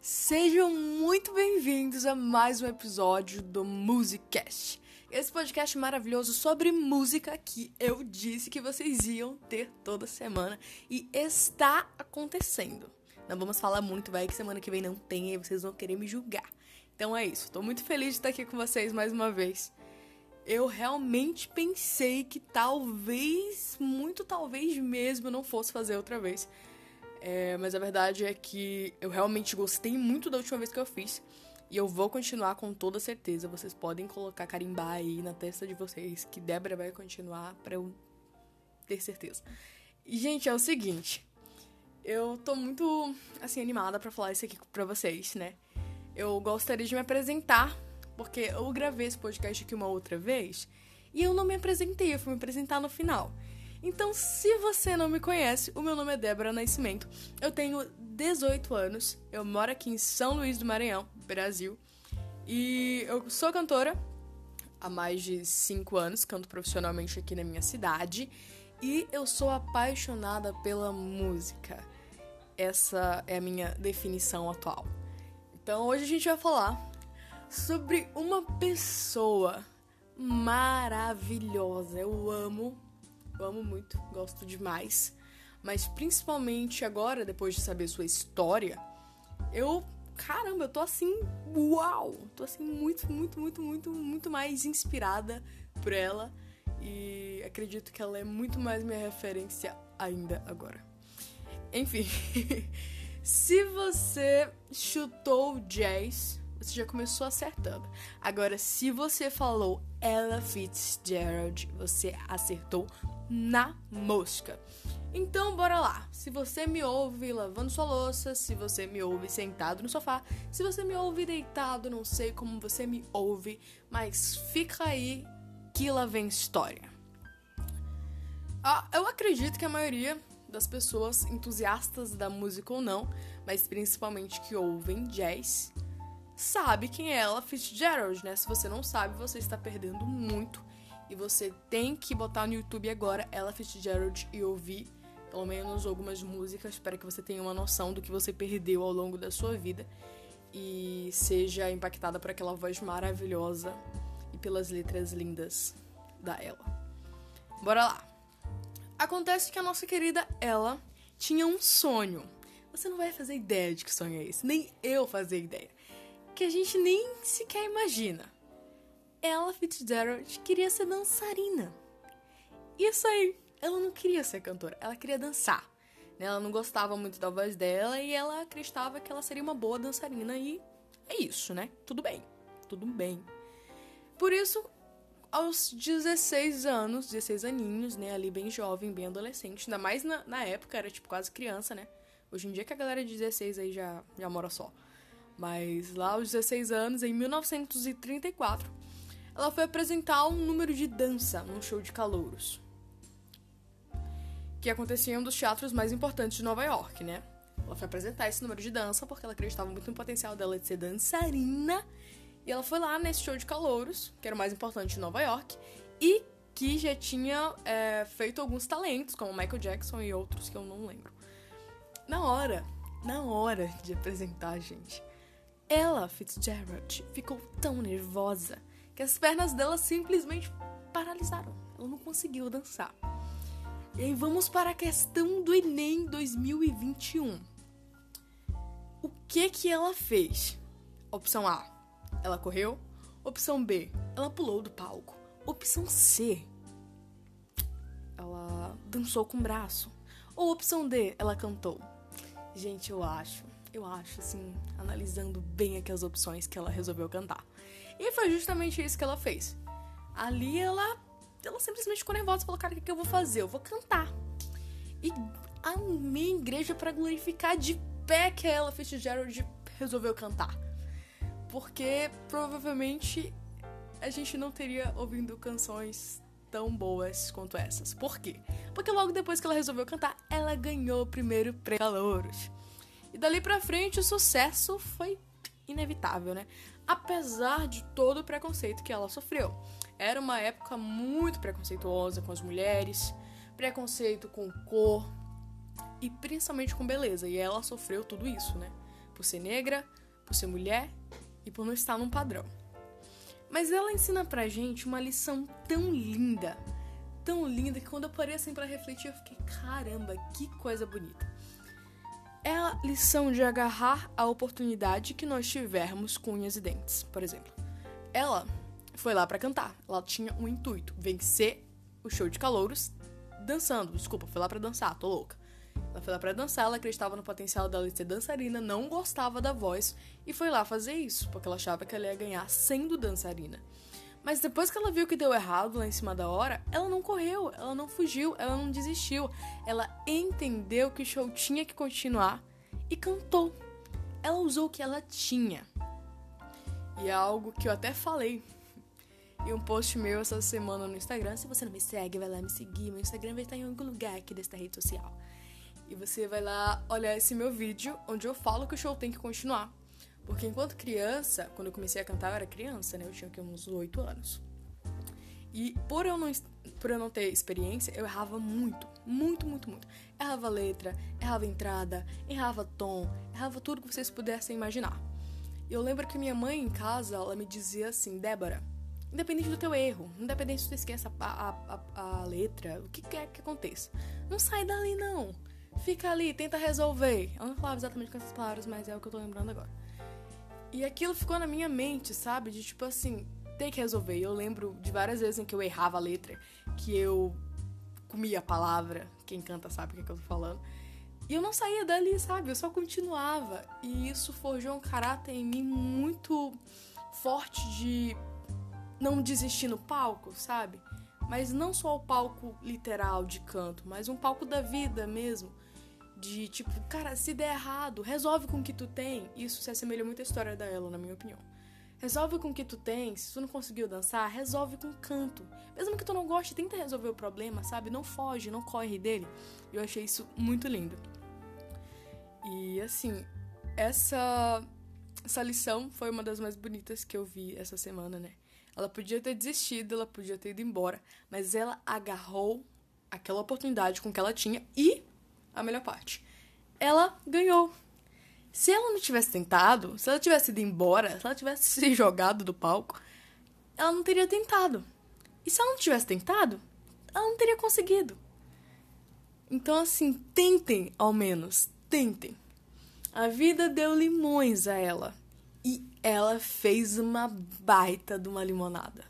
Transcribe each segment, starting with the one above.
Sejam muito bem-vindos a mais um episódio do Musicast. Esse podcast maravilhoso sobre música que eu disse que vocês iam ter toda semana e está acontecendo. Não vamos falar muito, vai que semana que vem não tem e vocês vão querer me julgar. Então é isso, tô muito feliz de estar aqui com vocês mais uma vez. Eu realmente pensei que talvez, muito talvez mesmo, eu não fosse fazer outra vez. É, mas a verdade é que eu realmente gostei muito da última vez que eu fiz. E eu vou continuar com toda certeza. Vocês podem colocar carimbar aí na testa de vocês que Débora vai continuar para eu ter certeza. E, gente, é o seguinte. Eu tô muito, assim, animada para falar isso aqui pra vocês, né? Eu gostaria de me apresentar, porque eu gravei esse podcast aqui uma outra vez e eu não me apresentei, eu fui me apresentar no final. Então, se você não me conhece, o meu nome é Débora Nascimento. Eu tenho 18 anos, eu moro aqui em São Luís do Maranhão, Brasil. E eu sou cantora há mais de 5 anos, canto profissionalmente aqui na minha cidade. E eu sou apaixonada pela música. Essa é a minha definição atual. Então, hoje a gente vai falar sobre uma pessoa maravilhosa. Eu amo eu amo muito, gosto demais. Mas principalmente agora, depois de saber sua história, eu. Caramba, eu tô assim. Uau! Tô assim muito, muito, muito, muito, muito mais inspirada por ela. E acredito que ela é muito mais minha referência ainda agora. Enfim. Se você chutou jazz, você já começou acertando. Agora, se você falou Ella Fitzgerald, você acertou na mosca. Então, bora lá. Se você me ouve lavando sua louça, se você me ouve sentado no sofá, se você me ouve deitado, não sei como você me ouve, mas fica aí que lá vem história. Ah, eu acredito que a maioria das pessoas entusiastas da música ou não, mas principalmente que ouvem jazz, sabe quem é ela Fitzgerald, né? Se você não sabe, você está perdendo muito e você tem que botar no YouTube agora Ella Fitzgerald e ouvir pelo menos algumas músicas para que você tenha uma noção do que você perdeu ao longo da sua vida e seja impactada por aquela voz maravilhosa e pelas letras lindas da Ella. Bora lá. Acontece que a nossa querida Ella tinha um sonho. Você não vai fazer ideia de que sonho é esse, nem eu fazer ideia. Que a gente nem sequer imagina ela, Fitzgerald, queria ser dançarina. Isso aí, ela não queria ser cantora, ela queria dançar. Né? Ela não gostava muito da voz dela e ela acreditava que ela seria uma boa dançarina e é isso, né? Tudo bem, tudo bem. Por isso, aos 16 anos, 16 aninhos, né? Ali bem jovem, bem adolescente, ainda mais na, na época, era tipo quase criança, né? Hoje em dia que a galera de 16 aí já, já mora só. Mas lá aos 16 anos, em 1934, ela foi apresentar um número de dança num show de calouros. Que acontecia em um dos teatros mais importantes de Nova York, né? Ela foi apresentar esse número de dança porque ela acreditava muito no potencial dela de ser dançarina. E ela foi lá nesse show de calouros, que era o mais importante de Nova York, e que já tinha é, feito alguns talentos, como Michael Jackson e outros que eu não lembro. Na hora, na hora de apresentar gente, ela, Fitzgerald, ficou tão nervosa que as pernas dela simplesmente paralisaram. Ela não conseguiu dançar. E aí vamos para a questão do Enem 2021. O que que ela fez? Opção A, ela correu. Opção B, ela pulou do palco. Opção C, ela dançou com o braço. Ou opção D, ela cantou. Gente, eu acho, eu acho assim, analisando bem aqui as opções que ela resolveu cantar. E foi justamente isso que ela fez. Ali ela, ela simplesmente ficou nervosa e falou: Cara, o que, eu vou fazer? Eu vou cantar. E a minha igreja para glorificar de pé que ela, Fitzgerald, resolveu cantar. Porque provavelmente a gente não teria ouvindo canções tão boas quanto essas. Por quê? Porque logo depois que ela resolveu cantar, ela ganhou o primeiro pré-calouros. E dali pra frente o sucesso foi inevitável, né? apesar de todo o preconceito que ela sofreu. Era uma época muito preconceituosa com as mulheres, preconceito com cor e principalmente com beleza, e ela sofreu tudo isso, né? por ser negra, por ser mulher e por não estar num padrão. Mas ela ensina pra gente uma lição tão linda, tão linda, que quando eu parei assim pra refletir, eu fiquei, caramba, que coisa bonita. É a lição de agarrar a oportunidade que nós tivermos com unhas e dentes, por exemplo. Ela foi lá para cantar. Ela tinha um intuito, vencer o show de calouros dançando. Desculpa, foi lá para dançar, tô louca. Ela foi lá para dançar, ela acreditava no potencial dela de ser dançarina, não gostava da voz e foi lá fazer isso, porque ela achava que ela ia ganhar sendo dançarina. Mas depois que ela viu que deu errado lá em cima da hora, ela não correu, ela não fugiu, ela não desistiu. Ela entendeu que o show tinha que continuar e cantou. Ela usou o que ela tinha. E é algo que eu até falei em um post meu essa semana no Instagram. Se você não me segue, vai lá me seguir. Meu Instagram vai estar em algum lugar aqui desta rede social. E você vai lá olhar esse meu vídeo onde eu falo que o show tem que continuar. Porque enquanto criança, quando eu comecei a cantar, eu era criança, né? Eu tinha aqui, uns 8 anos. E por eu, não, por eu não ter experiência, eu errava muito, muito, muito, muito. Errava letra, errava entrada, errava tom, errava tudo que vocês pudessem imaginar. Eu lembro que minha mãe em casa, ela me dizia assim, Débora, independente do teu erro, independente se tu esqueça a, a, a, a letra, o que quer que aconteça, não sai dali não. Fica ali, tenta resolver. Eu não falava exatamente com essas palavras, mas é o que eu tô lembrando agora. E aquilo ficou na minha mente, sabe? De tipo assim, tem que resolver. Eu lembro de várias vezes em que eu errava a letra, que eu comia a palavra. Quem canta sabe o que, é que eu tô falando. E eu não saía dali, sabe? Eu só continuava. E isso forjou um caráter em mim muito forte de não desistir no palco, sabe? Mas não só o palco literal de canto, mas um palco da vida mesmo. De tipo, cara, se der errado, resolve com o que tu tem. Isso se assemelha muito à história da Ela, na minha opinião. Resolve com o que tu tem. Se tu não conseguiu dançar, resolve com canto. Mesmo que tu não goste, tenta resolver o problema, sabe? Não foge, não corre dele. Eu achei isso muito lindo. E assim, essa essa lição foi uma das mais bonitas que eu vi essa semana, né? Ela podia ter desistido, ela podia ter ido embora, mas ela agarrou aquela oportunidade com que ela tinha e a melhor parte, ela ganhou. Se ela não tivesse tentado, se ela tivesse ido embora, se ela tivesse se jogado do palco, ela não teria tentado. E se ela não tivesse tentado, ela não teria conseguido. Então, assim, tentem ao menos, tentem. A vida deu limões a ela. E ela fez uma baita de uma limonada.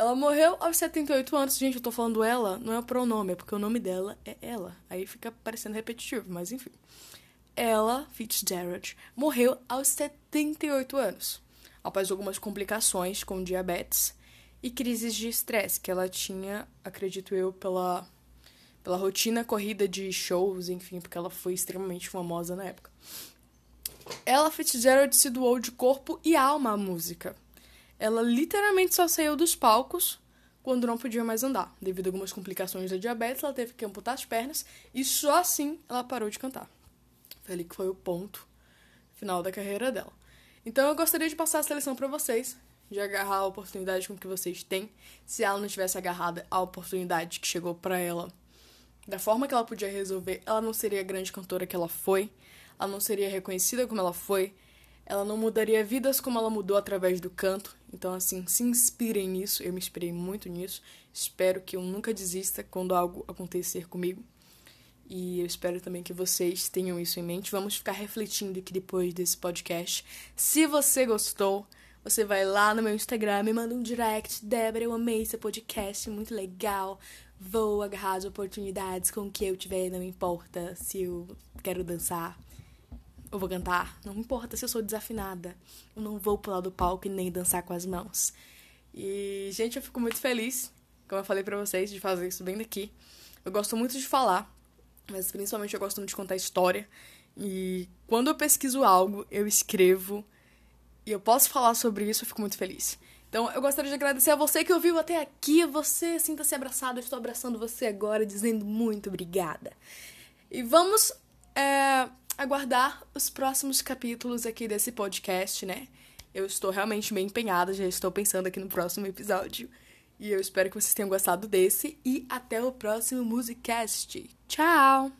Ela morreu aos 78 anos. Gente, eu tô falando ela, não é o pronome, é porque o nome dela é ela. Aí fica parecendo repetitivo, mas enfim. Ela, Fitzgerald, morreu aos 78 anos, após algumas complicações com diabetes e crises de estresse que ela tinha, acredito eu, pela pela rotina corrida de shows, enfim, porque ela foi extremamente famosa na época. Ella Fitzgerald se doou de corpo e alma à música. Ela literalmente só saiu dos palcos quando não podia mais andar. Devido a algumas complicações da diabetes, ela teve que amputar as pernas e só assim ela parou de cantar. Foi ali que foi o ponto final da carreira dela. Então eu gostaria de passar essa lição para vocês, de agarrar a oportunidade com que vocês têm. Se ela não tivesse agarrado a oportunidade que chegou para ela da forma que ela podia resolver, ela não seria a grande cantora que ela foi, ela não seria reconhecida como ela foi, ela não mudaria vidas como ela mudou através do canto. Então, assim, se inspirem nisso, eu me inspirei muito nisso. Espero que eu nunca desista quando algo acontecer comigo. E eu espero também que vocês tenham isso em mente. Vamos ficar refletindo aqui depois desse podcast. Se você gostou, você vai lá no meu Instagram, me manda um direct. Débora, eu amei esse podcast, muito legal. Vou agarrar as oportunidades com o que eu tiver, não importa se eu quero dançar ou vou cantar, não importa se eu sou desafinada. Eu não vou pular do palco e nem dançar com as mãos. E, gente, eu fico muito feliz, como eu falei pra vocês, de fazer isso bem daqui. Eu gosto muito de falar, mas principalmente eu gosto muito de contar história. E quando eu pesquiso algo, eu escrevo e eu posso falar sobre isso, eu fico muito feliz. Então, eu gostaria de agradecer a você que ouviu até aqui. Você sinta-se abraçado. Eu estou abraçando você agora, dizendo muito obrigada. E vamos é, aguardar os próximos capítulos aqui desse podcast, né? Eu estou realmente bem empenhada, já estou pensando aqui no próximo episódio. E eu espero que vocês tenham gostado desse. E até o próximo Musicast. Tchau!